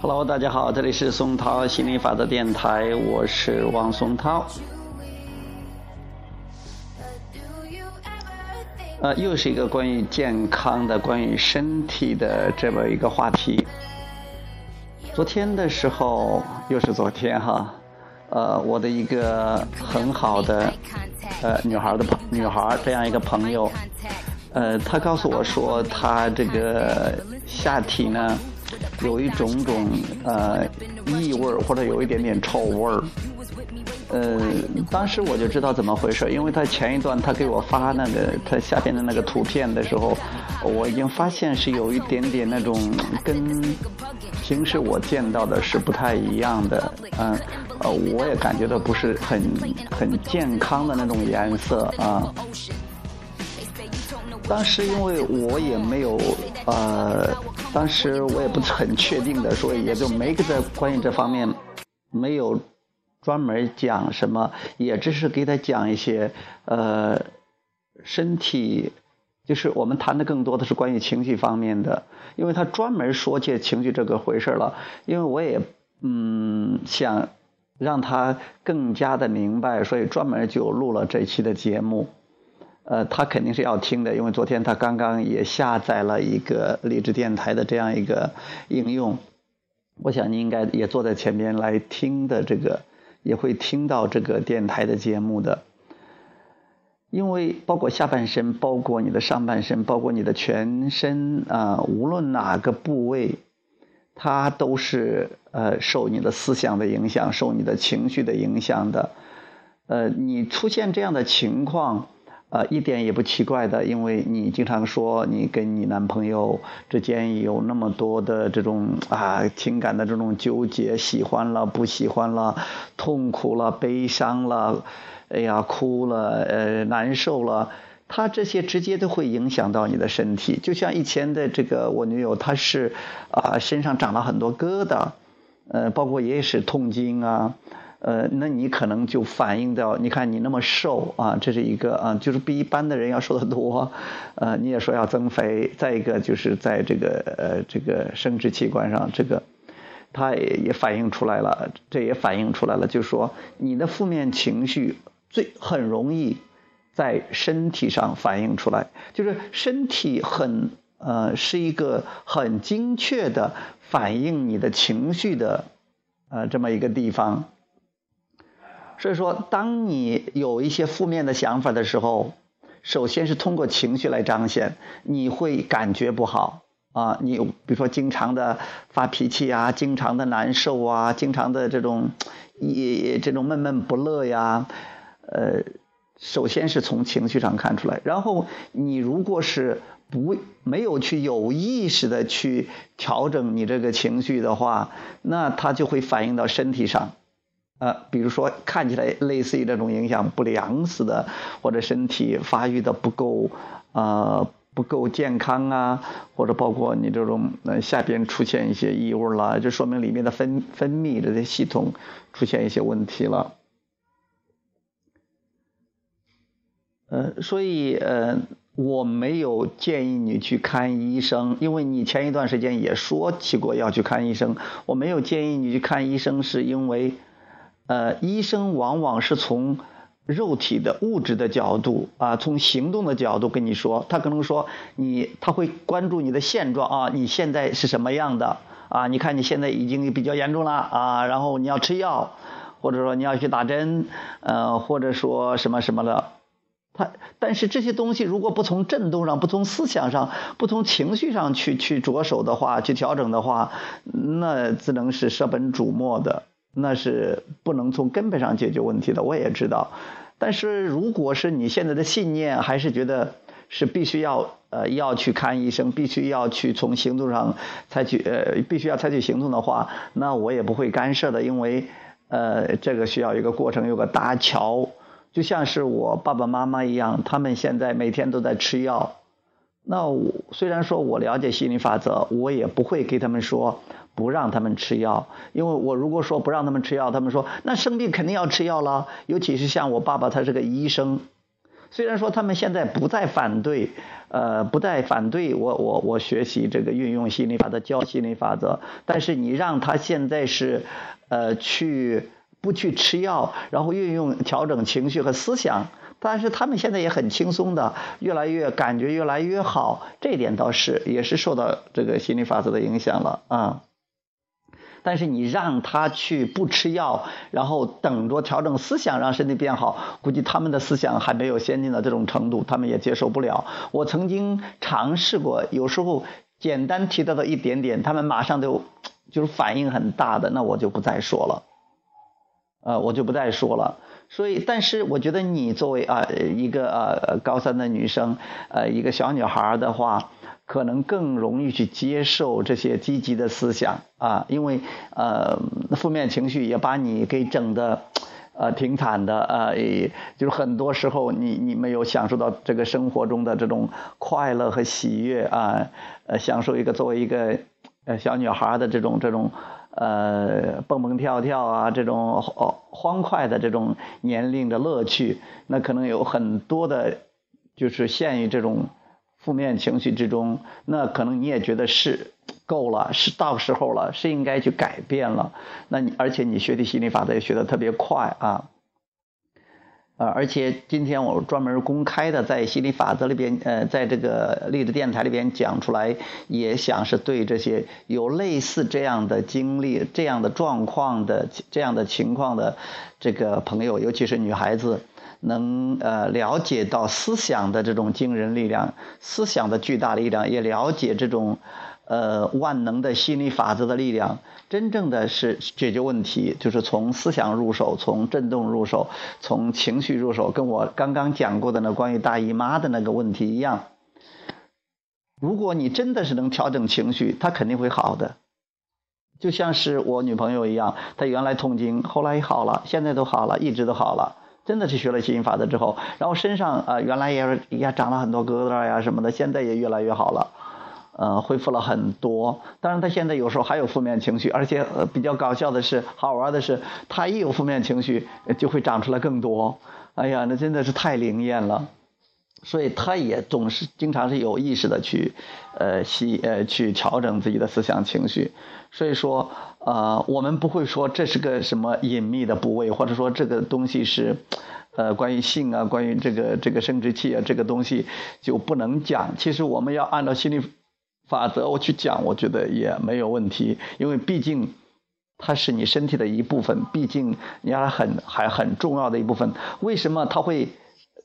Hello，大家好，这里是松涛心理法则电台，我是王松涛。呃，又是一个关于健康的、关于身体的这么一个话题。昨天的时候，又是昨天哈。呃，我的一个很好的呃女孩的朋女孩这样一个朋友，呃，她告诉我说，她这个下体呢有一种种呃异味或者有一点点臭味儿。呃，当时我就知道怎么回事，因为他前一段他给我发那个他下边的那个图片的时候，我已经发现是有一点点那种跟平时我见到的是不太一样的，嗯，呃，我也感觉到不是很很健康的那种颜色啊。当时因为我也没有呃，当时我也不是很确定的，所以也就没在关于这方面没有。专门讲什么，也只是给他讲一些，呃，身体，就是我们谈的更多的是关于情绪方面的，因为他专门说起情绪这个回事了。因为我也嗯想让他更加的明白，所以专门就录了这期的节目。呃，他肯定是要听的，因为昨天他刚刚也下载了一个励志电台的这样一个应用。我想你应该也坐在前面来听的这个。也会听到这个电台的节目的，因为包括下半身，包括你的上半身，包括你的全身啊，无论哪个部位，它都是呃受你的思想的影响，受你的情绪的影响的。呃，你出现这样的情况。呃，一点也不奇怪的，因为你经常说你跟你男朋友之间有那么多的这种啊情感的这种纠结，喜欢了不喜欢了，痛苦了悲伤了，哎呀哭了呃难受了，他这些直接都会影响到你的身体。就像以前的这个我女友，她是啊身上长了很多疙瘩，呃包括也是痛经啊。呃，那你可能就反映到，你看你那么瘦啊，这是一个啊，就是比一般的人要瘦得多，呃，你也说要增肥，再一个就是在这个呃这个生殖器官上，这个它也也反映出来了，这也反映出来了，就是说你的负面情绪最很容易在身体上反映出来，就是身体很呃是一个很精确的反映你的情绪的呃这么一个地方。所以说，当你有一些负面的想法的时候，首先是通过情绪来彰显，你会感觉不好啊。你比如说，经常的发脾气啊，经常的难受啊，经常的这种也这种闷闷不乐呀，呃，首先是从情绪上看出来。然后你如果是不没有去有意识的去调整你这个情绪的话，那它就会反映到身体上。呃，比如说看起来类似于这种影响不良似的，或者身体发育的不够，呃，不够健康啊，或者包括你这种呃下边出现一些异味了，就说明里面的分分泌这些系统出现一些问题了。呃，所以呃，我没有建议你去看医生，因为你前一段时间也说起过要去看医生，我没有建议你去看医生，是因为。呃，医生往往是从肉体的物质的角度啊，从行动的角度跟你说，他可能说你，他会关注你的现状啊，你现在是什么样的啊？你看你现在已经比较严重了啊，然后你要吃药，或者说你要去打针，呃，或者说什么什么的。他但是这些东西如果不从振动上，不从思想上，不从情绪上去去着手的话，去调整的话，那只能是舍本逐末的。那是不能从根本上解决问题的，我也知道。但是如果是你现在的信念，还是觉得是必须要呃要去看医生，必须要去从行动上采取呃必须要采取行动的话，那我也不会干涉的，因为呃这个需要一个过程，有个搭桥，就像是我爸爸妈妈一样，他们现在每天都在吃药。那我虽然说我了解心理法则，我也不会给他们说不让他们吃药，因为我如果说不让他们吃药，他们说那生病肯定要吃药了。尤其是像我爸爸，他是个医生，虽然说他们现在不再反对，呃，不再反对我我我学习这个运用心理法则教心理法则，但是你让他现在是，呃，去不去吃药，然后运用调整情绪和思想，但是他们现在也很轻松的，越来越感觉越来越好，这点倒是也是受到这个心理法则的影响了啊。但是你让他去不吃药，然后等着调整思想，让身体变好，估计他们的思想还没有先进到这种程度，他们也接受不了。我曾经尝试过，有时候简单提到的一点点，他们马上就就是反应很大的，那我就不再说了，呃，我就不再说了。所以，但是我觉得你作为啊一个呃高三的女生，呃一个小女孩的话。可能更容易去接受这些积极的思想啊，因为呃负面情绪也把你给整的呃挺惨的呃，就是很多时候你你没有享受到这个生活中的这种快乐和喜悦啊，呃享受一个作为一个呃小女孩的这种这种呃蹦蹦跳跳啊这种欢快的这种年龄的乐趣，那可能有很多的，就是限于这种。负面情绪之中，那可能你也觉得是够了，是到时候了，是应该去改变了。那你而且你学的心理法则也学得特别快啊，呃，而且今天我专门公开的在心理法则里边，呃，在这个励志电台里边讲出来，也想是对这些有类似这样的经历、这样的状况的这样的情况的这个朋友，尤其是女孩子。能呃了解到思想的这种惊人力量，思想的巨大力量，也了解这种呃万能的心理法则的力量。真正的是解决问题，就是从思想入手，从震动入手，从情绪入手。跟我刚刚讲过的那关于大姨妈的那个问题一样。如果你真的是能调整情绪，它肯定会好的。就像是我女朋友一样，她原来痛经，后来好了，现在都好了，一直都好了。真的是学了吸引法则之后，然后身上啊原来也也长了很多疙瘩呀什么的，现在也越来越好了，呃恢复了很多。当然他现在有时候还有负面情绪，而且比较搞笑的是，好玩的是，他一有负面情绪就会长出来更多。哎呀，那真的是太灵验了。所以他也总是经常是有意识的去，呃，吸呃去调整自己的思想情绪。所以说，呃，我们不会说这是个什么隐秘的部位，或者说这个东西是，呃，关于性啊，关于这个这个生殖器啊，这个东西就不能讲。其实我们要按照心理法则我去讲，我觉得也没有问题，因为毕竟它是你身体的一部分，毕竟你还很还很重要的一部分。为什么它会？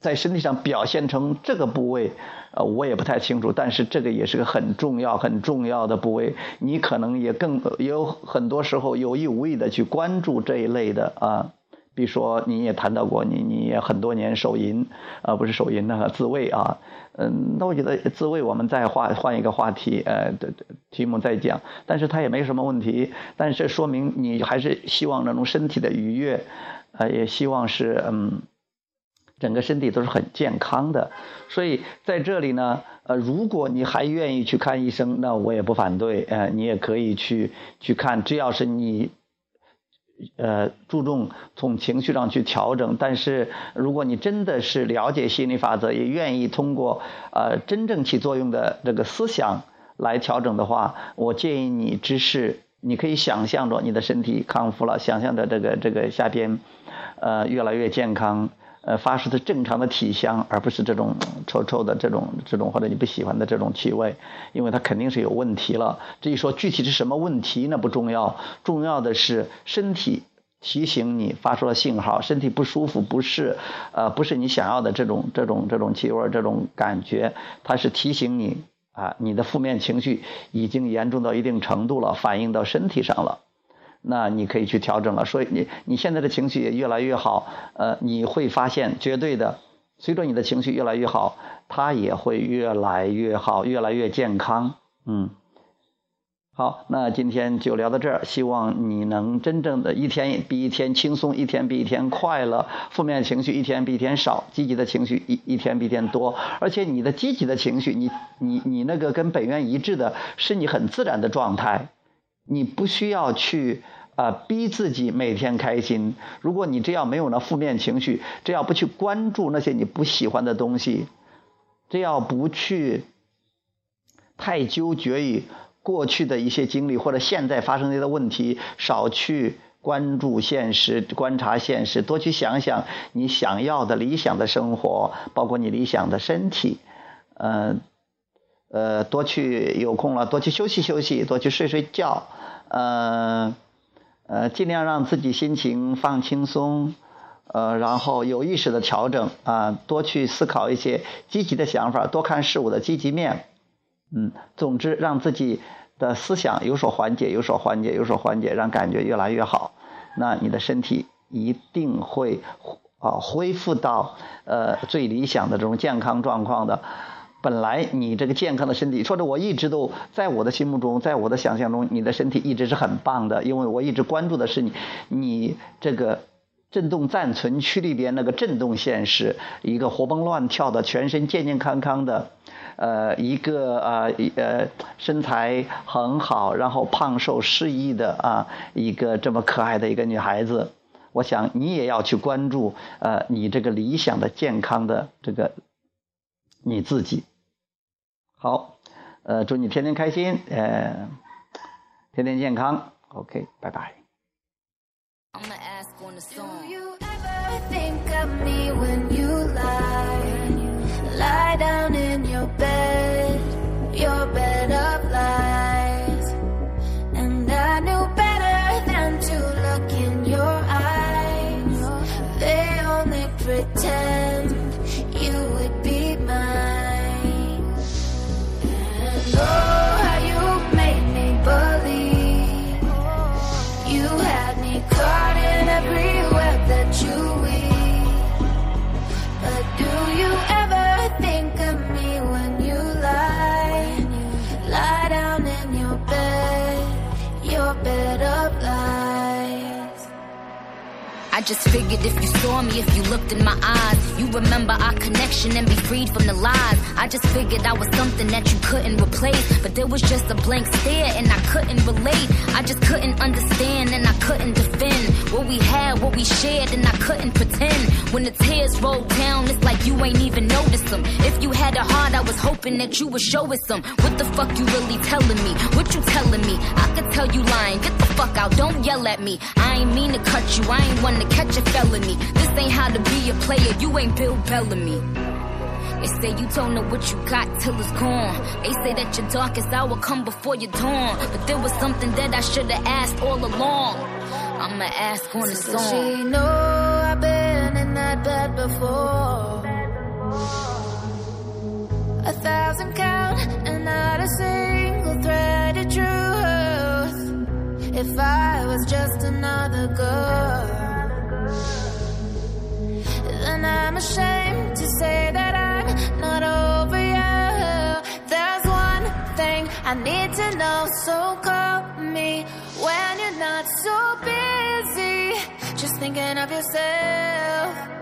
在身体上表现成这个部位，呃，我也不太清楚，但是这个也是个很重要、很重要的部位。你可能也更有很多时候有意无意的去关注这一类的啊，比如说你也谈到过，你你也很多年手淫啊，不是手淫那个自慰啊，嗯，那我觉得自慰我们再换换一个话题，呃，的的题目再讲，但是它也没什么问题，但是说明你还是希望那种身体的愉悦，呃，也希望是嗯。整个身体都是很健康的，所以在这里呢，呃，如果你还愿意去看医生，那我也不反对，呃，你也可以去去看，只要是你，呃，注重从情绪上去调整。但是如果你真的是了解心理法则，也愿意通过呃真正起作用的这个思想来调整的话，我建议你只是你可以想象着你的身体康复了，想象着这个这个下边，呃，越来越健康。呃，发出的正常的体香，而不是这种臭臭的这种这种或者你不喜欢的这种气味，因为它肯定是有问题了。至于说具体是什么问题，那不重要，重要的是身体提醒你发出了信号，身体不舒服，不是呃不是你想要的这种这种这种气味这种感觉，它是提醒你啊，你的负面情绪已经严重到一定程度了，反映到身体上了。那你可以去调整了，所以你你现在的情绪也越来越好，呃，你会发现绝对的，随着你的情绪越来越好，它也会越来越好，越来越健康，嗯，好，那今天就聊到这儿，希望你能真正的一天比一天轻松，一天比一天快乐，负面情绪一天比一天少，积极的情绪一一天比一天多，而且你的积极的情绪，你你你那个跟本源一致的，是你很自然的状态。你不需要去啊，逼自己每天开心。如果你这样没有那负面情绪，这样不去关注那些你不喜欢的东西，这样不去太纠结于过去的一些经历或者现在发生的一些问题，少去关注现实、观察现实，多去想想你想要的理想的生活，包括你理想的身体，嗯。呃，多去有空了，多去休息休息，多去睡睡觉，呃，呃，尽量让自己心情放轻松，呃，然后有意识的调整啊，多去思考一些积极的想法，多看事物的积极面，嗯，总之让自己的思想有所缓解，有所缓解，有所缓解，让感觉越来越好，那你的身体一定会啊恢复到呃最理想的这种健康状况的。本来你这个健康的身体，或者我一直都在我的心目中，在我的想象中，你的身体一直是很棒的，因为我一直关注的是你，你这个振动暂存区里边那个振动线是一个活蹦乱跳的，全身健健康康的，呃，一个呃呃身材很好，然后胖瘦适宜的啊，一个这么可爱的一个女孩子，我想你也要去关注呃你这个理想的健康的这个你自己。好，呃，祝你天天开心，呃，天天健康。OK，拜拜。I just figured if you saw me, if you looked in my eyes, you remember our connection and be freed from the lies. I just figured I was something that you couldn't replace, but there was just a blank stare and I couldn't relate. I just couldn't understand and I couldn't defend what we had, what we shared, and I couldn't pretend. When the tears roll down, it's like you ain't even noticed them. If you had a heart, I was hoping that you would show us some. What the fuck you really telling me? What you telling me? I could tell you lying. Get the fuck out, don't yell at me. I ain't mean to cut you, I ain't one to catch a felony. This ain't how to be a player, you ain't Bill Bellamy. They say you don't know what you got till it's gone. They say that your darkest hour come before your dawn. But there was something that I should have asked all along. I'ma ask on the song. She know bed before. A thousand count and not a single thread of truth. If I was just another girl. then I'm ashamed to say that I'm not over you. There's one thing I need to know, so call me when you're not so busy. Just thinking of yourself.